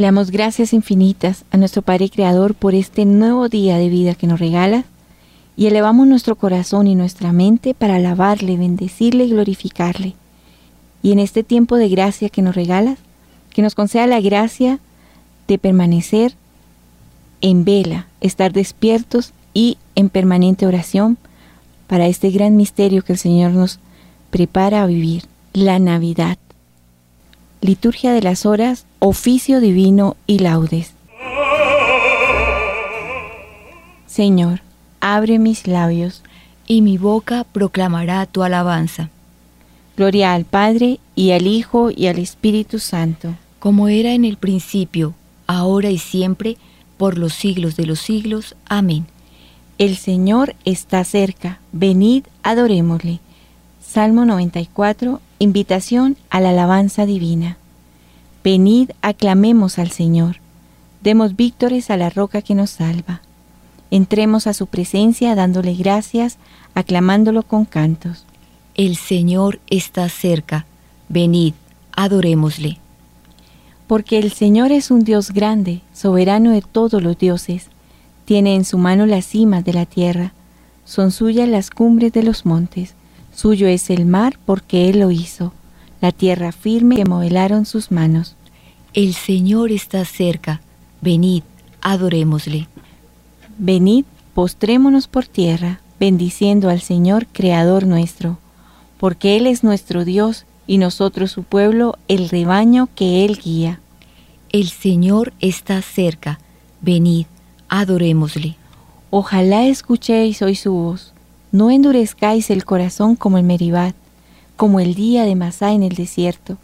Le damos gracias infinitas a nuestro Padre Creador por este nuevo día de vida que nos regala y elevamos nuestro corazón y nuestra mente para alabarle, bendecirle y glorificarle. Y en este tiempo de gracia que nos regalas, que nos conceda la gracia de permanecer en vela, estar despiertos y en permanente oración para este gran misterio que el Señor nos prepara a vivir, la Navidad. Liturgia de las horas, oficio divino y laudes. Señor, abre mis labios, y mi boca proclamará tu alabanza. Gloria al Padre, y al Hijo, y al Espíritu Santo. Como era en el principio, ahora y siempre, por los siglos de los siglos. Amén. El Señor está cerca, venid, adorémosle. Salmo 94, invitación a la alabanza divina. Venid, aclamemos al Señor. Demos víctores a la roca que nos salva. Entremos a su presencia dándole gracias, aclamándolo con cantos. El Señor está cerca. Venid, adorémosle. Porque el Señor es un Dios grande, soberano de todos los dioses. Tiene en su mano las cimas de la tierra. Son suyas las cumbres de los montes. Suyo es el mar porque Él lo hizo, la tierra firme que modelaron sus manos. El Señor está cerca, venid, adorémosle. Venid, postrémonos por tierra, bendiciendo al Señor, Creador nuestro, porque Él es nuestro Dios y nosotros su pueblo, el rebaño que Él guía. El Señor está cerca, venid, adorémosle. Ojalá escuchéis hoy su voz no endurezcáis el corazón como el Meribad, como el día de Masá en el desierto,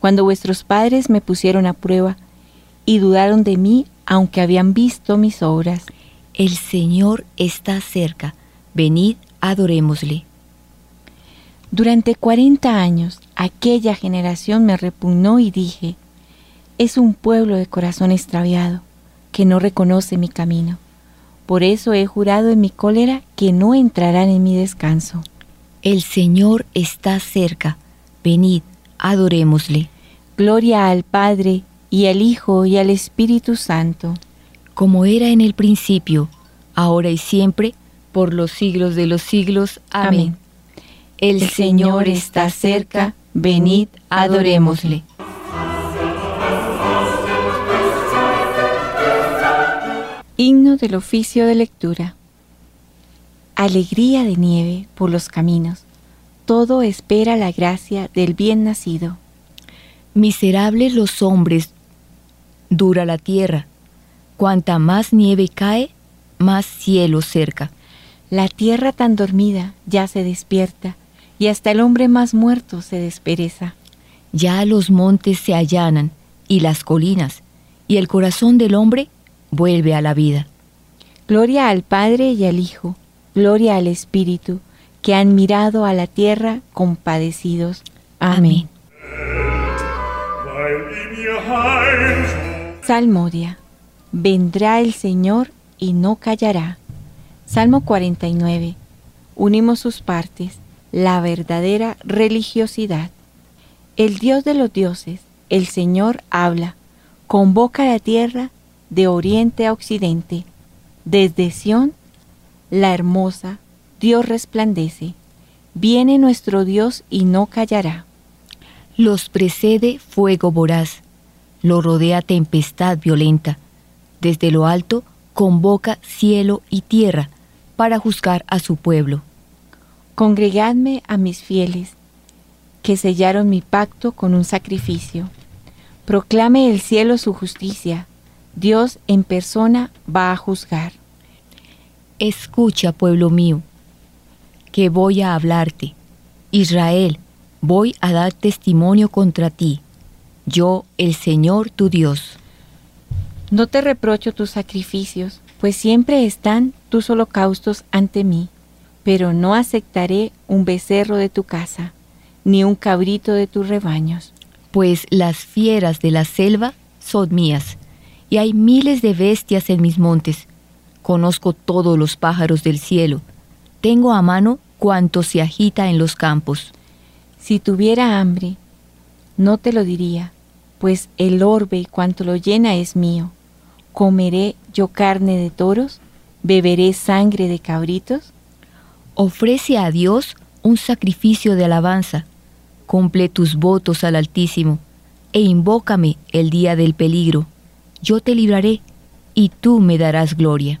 cuando vuestros padres me pusieron a prueba y dudaron de mí aunque habían visto mis obras. El Señor está cerca, venid, adorémosle. Durante cuarenta años aquella generación me repugnó y dije, es un pueblo de corazón extraviado, que no reconoce mi camino. Por eso he jurado en mi cólera que no entrarán en mi descanso. El Señor está cerca. Venid, adorémosle. Gloria al Padre, y al Hijo, y al Espíritu Santo. Como era en el principio, ahora y siempre, por los siglos de los siglos. Amén. El, Señor está cerca. Venid, adorémosle. Himno del oficio de lectura. Alegría de nieve por los caminos. Todo espera la gracia del bien nacido. Miserables los hombres, dura la tierra. Cuanta más nieve cae, más cielo cerca. La tierra tan dormida ya se despierta, y hasta el hombre más muerto se despereza. Ya los montes se allanan, y las colinas, y el corazón del hombre vuelve a la vida. Gloria al Padre y al Hijo, gloria al Espíritu, que han mirado a la tierra compadecidos. Amén. Salmodia. Vendrá el Señor y no callará. Salmo 49. Unimos sus partes, la verdadera religiosidad. El Dios de los dioses, el Señor habla, convoca a la tierra de oriente a occidente. Desde Sión, la hermosa, Dios resplandece. Viene nuestro Dios y no callará. Los precede fuego voraz, lo rodea tempestad violenta. Desde lo alto convoca cielo y tierra para juzgar a su pueblo. Congregadme a mis fieles, que sellaron mi pacto con un sacrificio. Proclame el cielo su justicia, Dios en persona va a juzgar. Escucha, pueblo mío, que voy a hablarte. Israel, voy a dar testimonio contra ti. Yo, el Señor tu Dios. No te reprocho tus sacrificios, pues siempre están tus holocaustos ante mí, pero no aceptaré un becerro de tu casa, ni un cabrito de tus rebaños. Pues las fieras de la selva son mías y hay miles de bestias en mis montes. Conozco todos los pájaros del cielo. Tengo a mano cuanto se agita en los campos. Si tuviera hambre, no te lo diría, pues el orbe y cuanto lo llena es mío. ¿Comeré yo carne de toros? ¿Beberé sangre de cabritos? Ofrece a Dios un sacrificio de alabanza. Cumple tus votos al Altísimo e invócame el día del peligro. Yo te libraré y tú me darás gloria.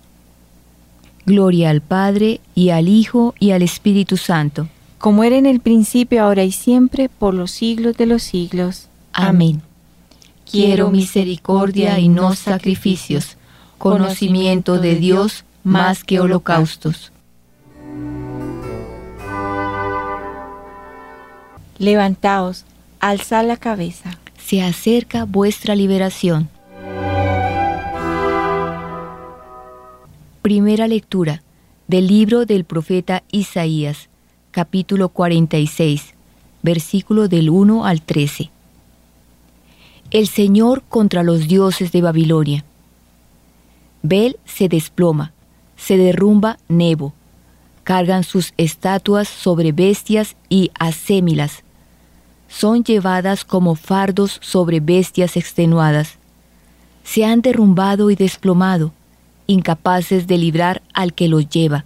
Gloria al Padre, y al Hijo, y al Espíritu Santo. Como era en el principio, ahora y siempre, por los siglos de los siglos. Amén. Quiero misericordia y no sacrificios, conocimiento de Dios más que holocaustos. Levantaos, alzad la cabeza. Se acerca vuestra liberación. Primera lectura del libro del profeta Isaías, capítulo 46, versículo del 1 al 13 el Señor contra los dioses de Babilonia. Bel se desploma, se derrumba Nebo, cargan sus estatuas sobre bestias y asémilas, son llevadas como fardos sobre bestias extenuadas. Se han derrumbado y desplomado, incapaces de librar al que los lleva.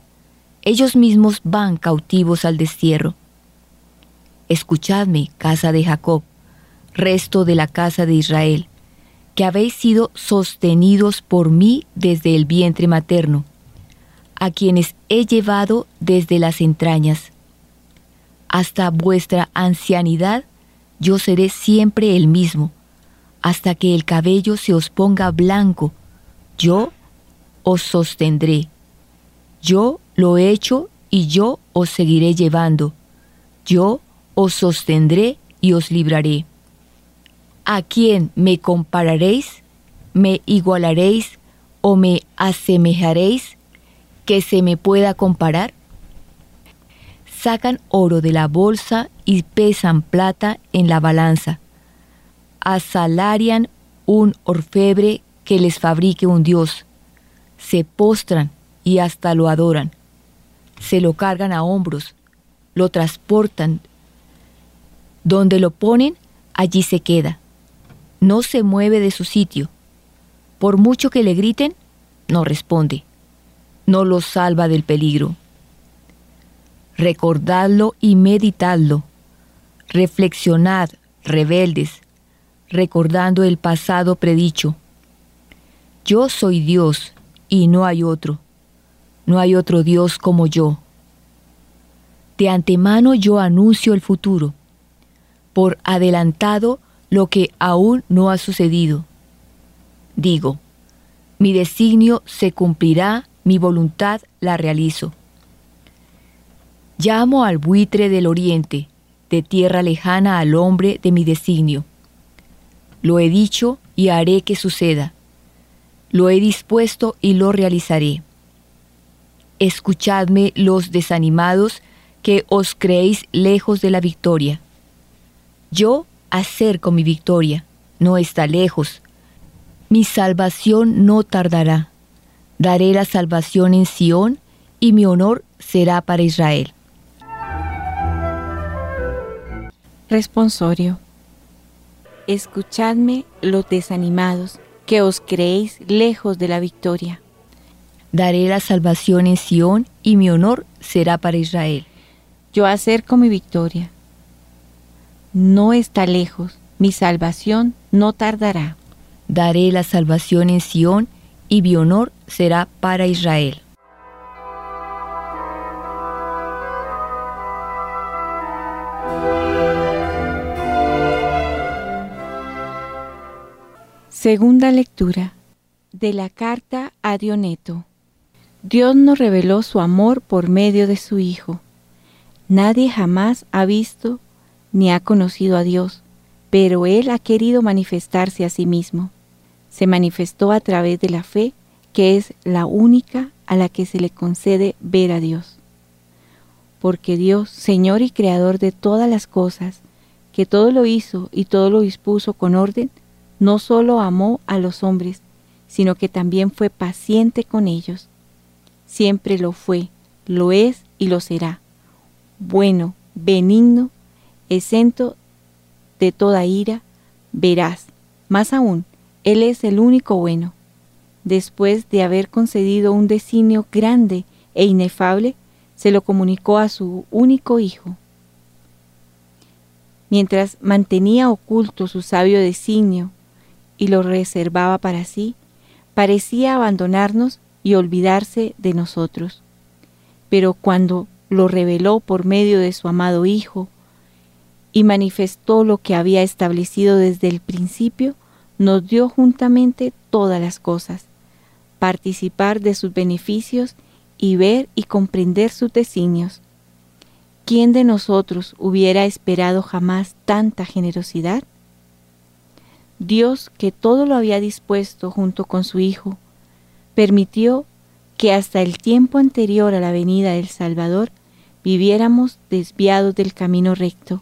Ellos mismos van cautivos al destierro. Escuchadme, casa de Jacob, resto de la casa de Israel, que habéis sido sostenidos por mí desde el vientre materno, a quienes he llevado desde las entrañas. Hasta vuestra ancianidad yo seré siempre el mismo, hasta que el cabello se os ponga blanco, yo os sostendré. Yo lo he hecho y yo os seguiré llevando. Yo os sostendré y os libraré. ¿A quién me compararéis? ¿Me igualaréis o me asemejaréis que se me pueda comparar? Sacan oro de la bolsa y pesan plata en la balanza. Asalarian un orfebre que les fabrique un dios. Se postran y hasta lo adoran. Se lo cargan a hombros, lo transportan. Donde lo ponen, allí se queda no se mueve de su sitio. Por mucho que le griten, no responde. No lo salva del peligro. Recordadlo y meditadlo. Reflexionad, rebeldes, recordando el pasado predicho. Yo soy Dios y no hay otro. No hay otro Dios como yo. De antemano yo anuncio el futuro. Por adelantado lo que aún no ha sucedido. Digo, mi designio se cumplirá, mi voluntad la realizo. Llamo al buitre del oriente, de tierra lejana al hombre de mi designio. Lo he dicho y haré que suceda. Lo he dispuesto y lo realizaré. Escuchadme los desanimados que os creéis lejos de la victoria. Yo acerco mi victoria, no está lejos. Mi salvación no tardará. Daré la salvación en Sión y mi honor será para Israel. Responsorio. Escuchadme los desanimados, que os creéis lejos de la victoria. Daré la salvación en Sión y mi honor será para Israel. Yo acerco mi victoria no está lejos, mi salvación no tardará. daré la salvación en Sión, y mi honor será para Israel. Segunda lectura de la carta a Dioneto. Dios nos reveló su amor por medio de su Hijo. Nadie jamás ha visto ni ha conocido a Dios, pero Él ha querido manifestarse a sí mismo. Se manifestó a través de la fe, que es la única a la que se le concede ver a Dios. Porque Dios, Señor y Creador de todas las cosas, que todo lo hizo y todo lo dispuso con orden, no solo amó a los hombres, sino que también fue paciente con ellos. Siempre lo fue, lo es y lo será. Bueno, benigno, exento de toda ira, verás. Más aún, Él es el único bueno. Después de haber concedido un designio grande e inefable, se lo comunicó a su único hijo. Mientras mantenía oculto su sabio designio y lo reservaba para sí, parecía abandonarnos y olvidarse de nosotros. Pero cuando lo reveló por medio de su amado Hijo y manifestó lo que había establecido desde el principio, nos dio juntamente todas las cosas, participar de sus beneficios y ver y comprender sus designios. ¿Quién de nosotros hubiera esperado jamás tanta generosidad? Dios, que todo lo había dispuesto junto con su Hijo, permitió que hasta el tiempo anterior a la venida del Salvador viviéramos desviados del camino recto,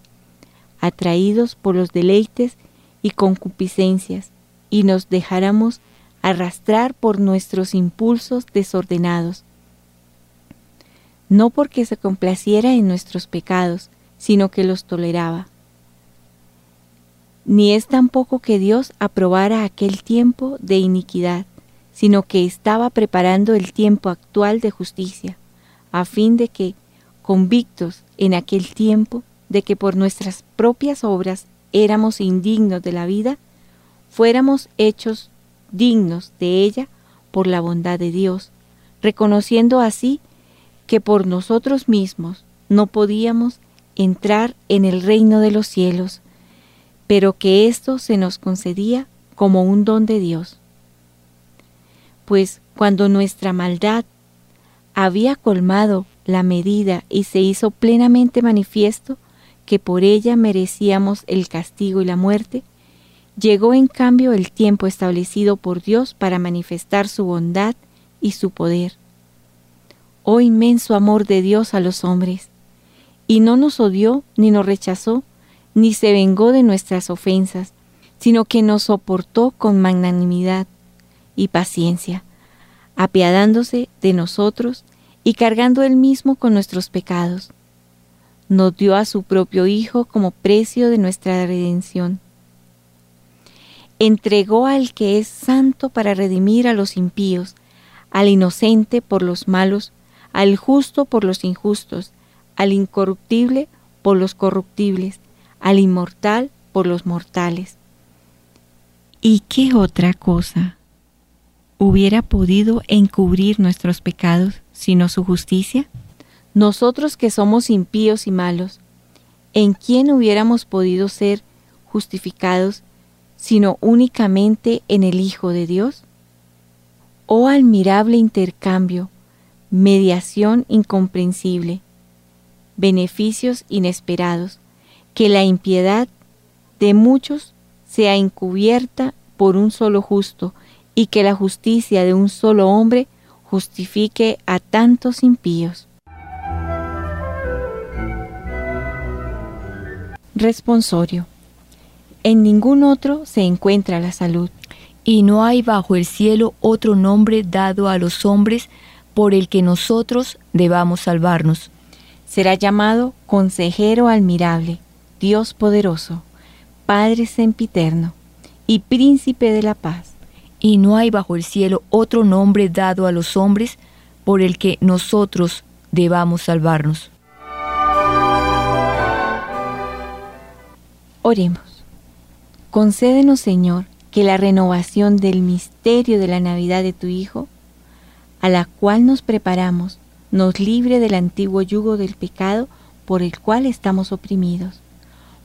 atraídos por los deleites y concupiscencias, y nos dejáramos arrastrar por nuestros impulsos desordenados, no porque se complaciera en nuestros pecados, sino que los toleraba ni es tampoco que Dios aprobara aquel tiempo de iniquidad, sino que estaba preparando el tiempo actual de justicia, a fin de que, convictos en aquel tiempo de que por nuestras propias obras éramos indignos de la vida, fuéramos hechos dignos de ella por la bondad de Dios, reconociendo así que por nosotros mismos no podíamos entrar en el reino de los cielos, pero que esto se nos concedía como un don de Dios. Pues cuando nuestra maldad había colmado la medida y se hizo plenamente manifiesto que por ella merecíamos el castigo y la muerte, llegó en cambio el tiempo establecido por Dios para manifestar su bondad y su poder. Oh inmenso amor de Dios a los hombres, y no nos odió ni nos rechazó, ni se vengó de nuestras ofensas, sino que nos soportó con magnanimidad y paciencia, apiadándose de nosotros y cargando él mismo con nuestros pecados. Nos dio a su propio Hijo como precio de nuestra redención. Entregó al que es santo para redimir a los impíos, al inocente por los malos, al justo por los injustos, al incorruptible por los corruptibles, al inmortal por los mortales. ¿Y qué otra cosa hubiera podido encubrir nuestros pecados sino su justicia? Nosotros que somos impíos y malos, ¿en quién hubiéramos podido ser justificados sino únicamente en el Hijo de Dios? Oh admirable intercambio, mediación incomprensible, beneficios inesperados, que la impiedad de muchos sea encubierta por un solo justo y que la justicia de un solo hombre justifique a tantos impíos. Responsorio. En ningún otro se encuentra la salud. Y no hay bajo el cielo otro nombre dado a los hombres por el que nosotros debamos salvarnos. Será llamado Consejero Admirable Dios poderoso, Padre sempiterno y Príncipe de la paz. Y no hay bajo el cielo otro nombre dado a los hombres por el que nosotros debamos salvarnos. Oremos. Concédenos, Señor, que la renovación del misterio de la Navidad de tu Hijo, a la cual nos preparamos, nos libre del antiguo yugo del pecado por el cual estamos oprimidos.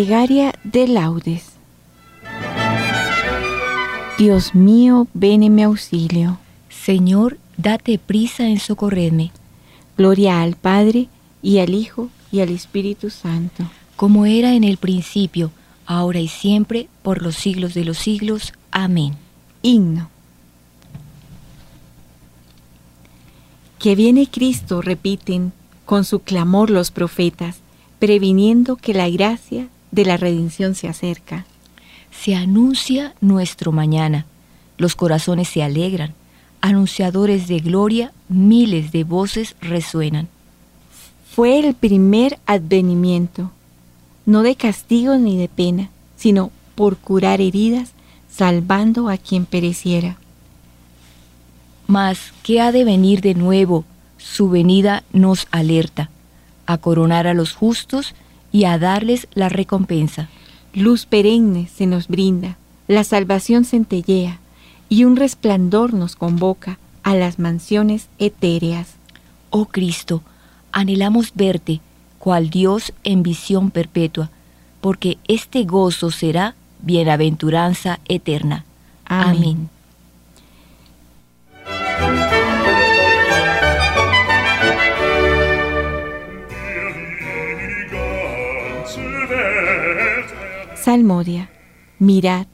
Plegaria de laudes. Dios mío, ven en mi auxilio. Señor, date prisa en socorrerme. Gloria al Padre, y al Hijo, y al Espíritu Santo. Como era en el principio, ahora y siempre, por los siglos de los siglos. Amén. Himno. Que viene Cristo, repiten con su clamor los profetas, previniendo que la gracia de la redención se acerca. Se anuncia nuestro mañana, los corazones se alegran, anunciadores de gloria, miles de voces resuenan. Fue el primer advenimiento, no de castigo ni de pena, sino por curar heridas, salvando a quien pereciera. Mas, ¿qué ha de venir de nuevo? Su venida nos alerta, a coronar a los justos y a darles la recompensa. Luz perenne se nos brinda, la salvación centellea, y un resplandor nos convoca a las mansiones etéreas. Oh Cristo, anhelamos verte, cual Dios en visión perpetua, porque este gozo será bienaventuranza eterna. Amén. Salmodia. Mirad,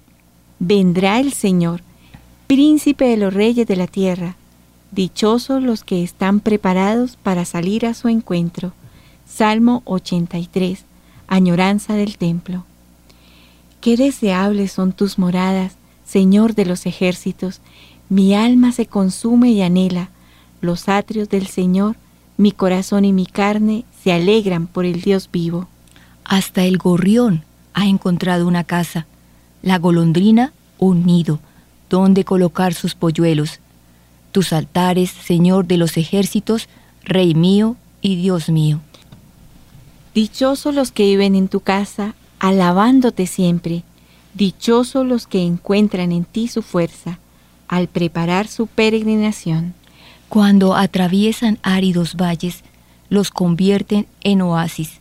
vendrá el Señor, príncipe de los reyes de la tierra. Dichosos los que están preparados para salir a su encuentro. Salmo 83. Añoranza del templo. Qué deseables son tus moradas, Señor de los ejércitos. Mi alma se consume y anhela los atrios del Señor. Mi corazón y mi carne se alegran por el Dios vivo. Hasta el gorrión ha encontrado una casa, la golondrina un nido, donde colocar sus polluelos. Tus altares, Señor de los ejércitos, Rey mío y Dios mío. Dichosos los que viven en tu casa, alabándote siempre. Dichosos los que encuentran en ti su fuerza, al preparar su peregrinación. Cuando atraviesan áridos valles, los convierten en oasis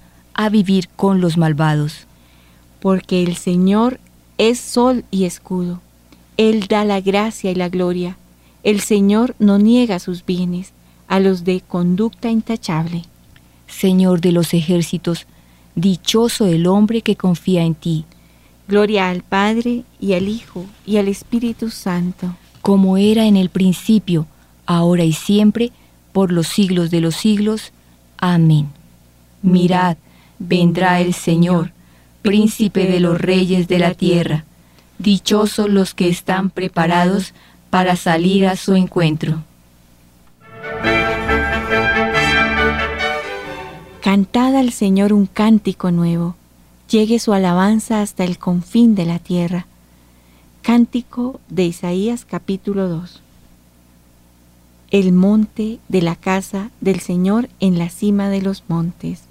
a vivir con los malvados. Porque el Señor es sol y escudo. Él da la gracia y la gloria. El Señor no niega sus bienes a los de conducta intachable. Señor de los ejércitos, dichoso el hombre que confía en ti. Gloria al Padre y al Hijo y al Espíritu Santo. Como era en el principio, ahora y siempre, por los siglos de los siglos. Amén. Mirad, vendrá el Señor, príncipe de los reyes de la tierra. Dichosos los que están preparados para salir a su encuentro. Cantad al Señor un cántico nuevo, llegue su alabanza hasta el confín de la tierra. Cántico de Isaías capítulo 2. El monte de la casa del Señor en la cima de los montes.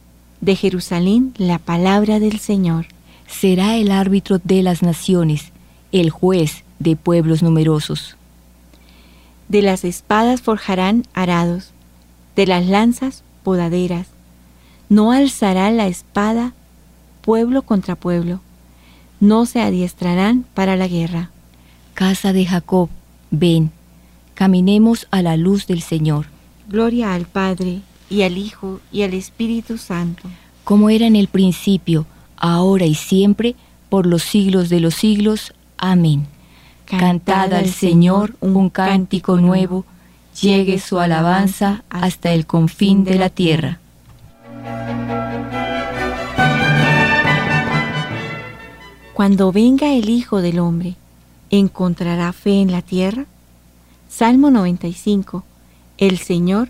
de Jerusalén la palabra del Señor. Será el árbitro de las naciones, el juez de pueblos numerosos. De las espadas forjarán arados, de las lanzas podaderas. No alzará la espada pueblo contra pueblo, no se adiestrarán para la guerra. Casa de Jacob, ven, caminemos a la luz del Señor. Gloria al Padre, y al Hijo, y al Espíritu Santo. Como era en el principio, ahora y siempre, por los siglos de los siglos. Amén. Cantad al Señor un cántico nuevo, llegue su alabanza hasta el confín de la tierra. Cuando venga el Hijo del Hombre, ¿encontrará fe en la tierra? Salmo 95. El Señor,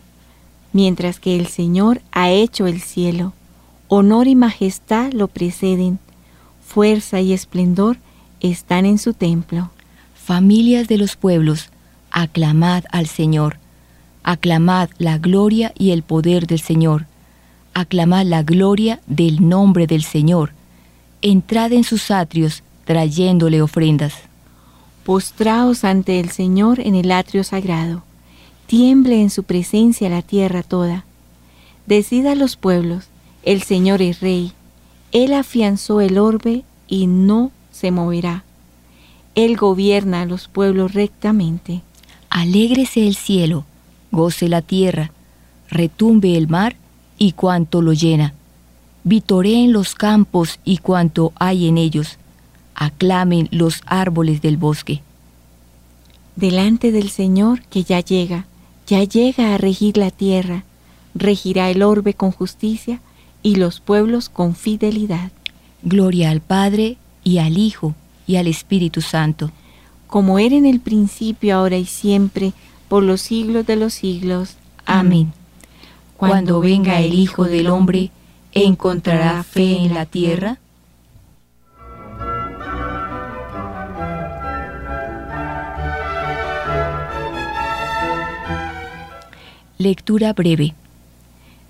mientras que el Señor ha hecho el cielo. Honor y majestad lo preceden, fuerza y esplendor están en su templo. Familias de los pueblos, aclamad al Señor, aclamad la gloria y el poder del Señor, aclamad la gloria del nombre del Señor entrad en sus atrios trayéndole ofrendas. Postraos ante el Señor en el atrio sagrado, tiemble en su presencia la tierra toda. Decida los pueblos, el Señor es rey, Él afianzó el orbe y no se moverá. Él gobierna a los pueblos rectamente. Alégrese el cielo, goce la tierra, retumbe el mar y cuanto lo llena vitoreen los campos y cuanto hay en ellos, aclamen los árboles del bosque. Delante del Señor que ya llega, ya llega a regir la tierra, regirá el orbe con justicia y los pueblos con fidelidad. Gloria al Padre y al Hijo y al Espíritu Santo. Como era en el principio, ahora y siempre, por los siglos de los siglos. Amén. Cuando venga el Hijo del Hombre, ¿encontrará fe en la tierra? Lectura breve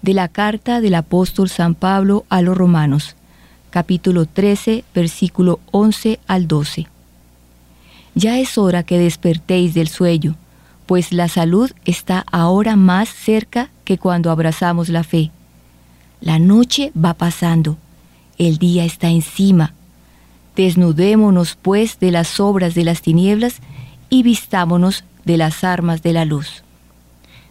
de la carta del apóstol San Pablo a los romanos, capítulo 13, versículo 11 al 12. Ya es hora que despertéis del sueño, pues la salud está ahora más cerca que cuando abrazamos la fe la noche va pasando, el día está encima. Desnudémonos pues de las obras de las tinieblas y vistámonos de las armas de la luz.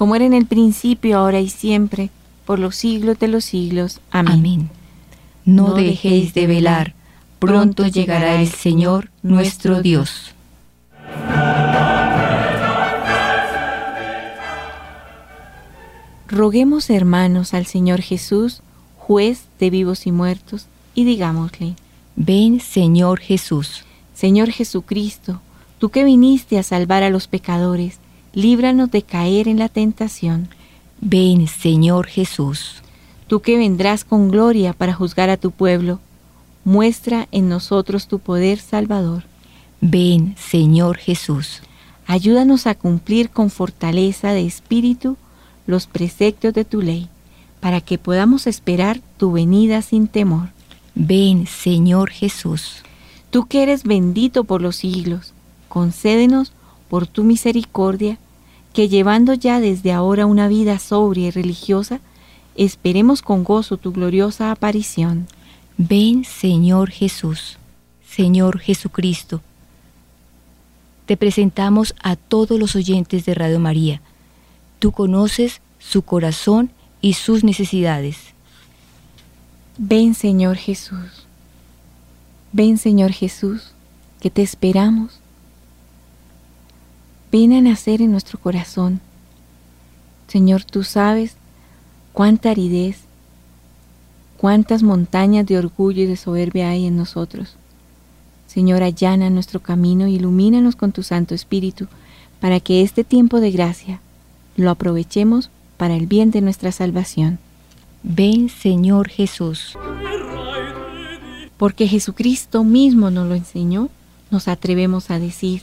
Como era en el principio, ahora y siempre, por los siglos de los siglos. Amén. Amén. No, dejéis de velar, pronto llegará el Señor nuestro Dios. Roguemos, hermanos, al Señor Jesús, juez de vivos y muertos, y digámosle, Ven, Señor Jesús. Señor Jesucristo, tú que viniste a salvar a los pecadores, líbranos de caer en la tentación. Ven, Señor Jesús. Tú que vendrás con gloria para juzgar a tu pueblo, muestra en nosotros tu poder salvador. Ven, Señor Jesús. Ayúdanos a cumplir con fortaleza de espíritu los preceptos de tu ley, para que podamos esperar tu venida sin temor. Ven, Señor Jesús. Tú que eres bendito por los siglos, concédenos por tu misericordia, que llevando ya desde ahora una vida sobria y religiosa, esperemos con gozo tu gloriosa aparición. Ven, Señor Jesús. Señor Jesucristo, te presentamos a todos los oyentes de Radio María Tú conoces su corazón y sus necesidades. Ven Señor Jesús. Ven Señor Jesús, que te esperamos. Ven a nacer en nuestro corazón. Señor, tú sabes cuánta aridez, cuántas montañas de orgullo y de soberbia hay en nosotros. Señor, allana nuestro camino y ilumínanos con tu Santo Espíritu para que este tiempo de gracia lo aprovechemos para el bien de nuestra salvación. Ven Señor Jesús. Porque Jesucristo mismo nos lo enseñó, nos atrevemos a decir,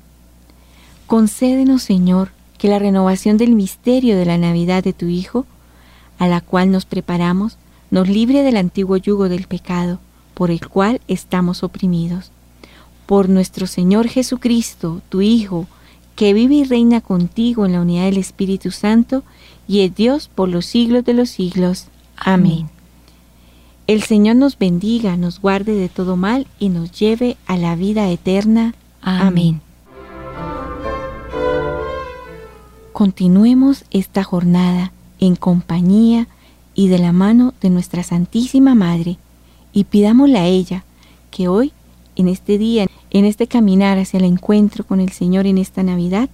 Concédenos, Señor, que la renovación del misterio de la Navidad de tu Hijo, a la cual nos preparamos, nos libre del antiguo yugo del pecado, por el cual estamos oprimidos. Por nuestro Señor Jesucristo, tu Hijo, que vive y reina contigo en la unidad del Espíritu Santo y es Dios por los siglos de los siglos. Amén. El Señor nos bendiga, nos guarde de todo mal y nos lleve a la vida eterna. Amén. Continuemos esta jornada en compañía y de la mano de nuestra Santísima Madre y pidámosle a ella que hoy, en este día, en este caminar hacia el encuentro con el Señor en esta Navidad,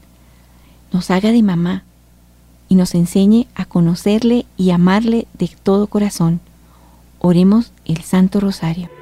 nos haga de mamá y nos enseñe a conocerle y amarle de todo corazón. Oremos el Santo Rosario.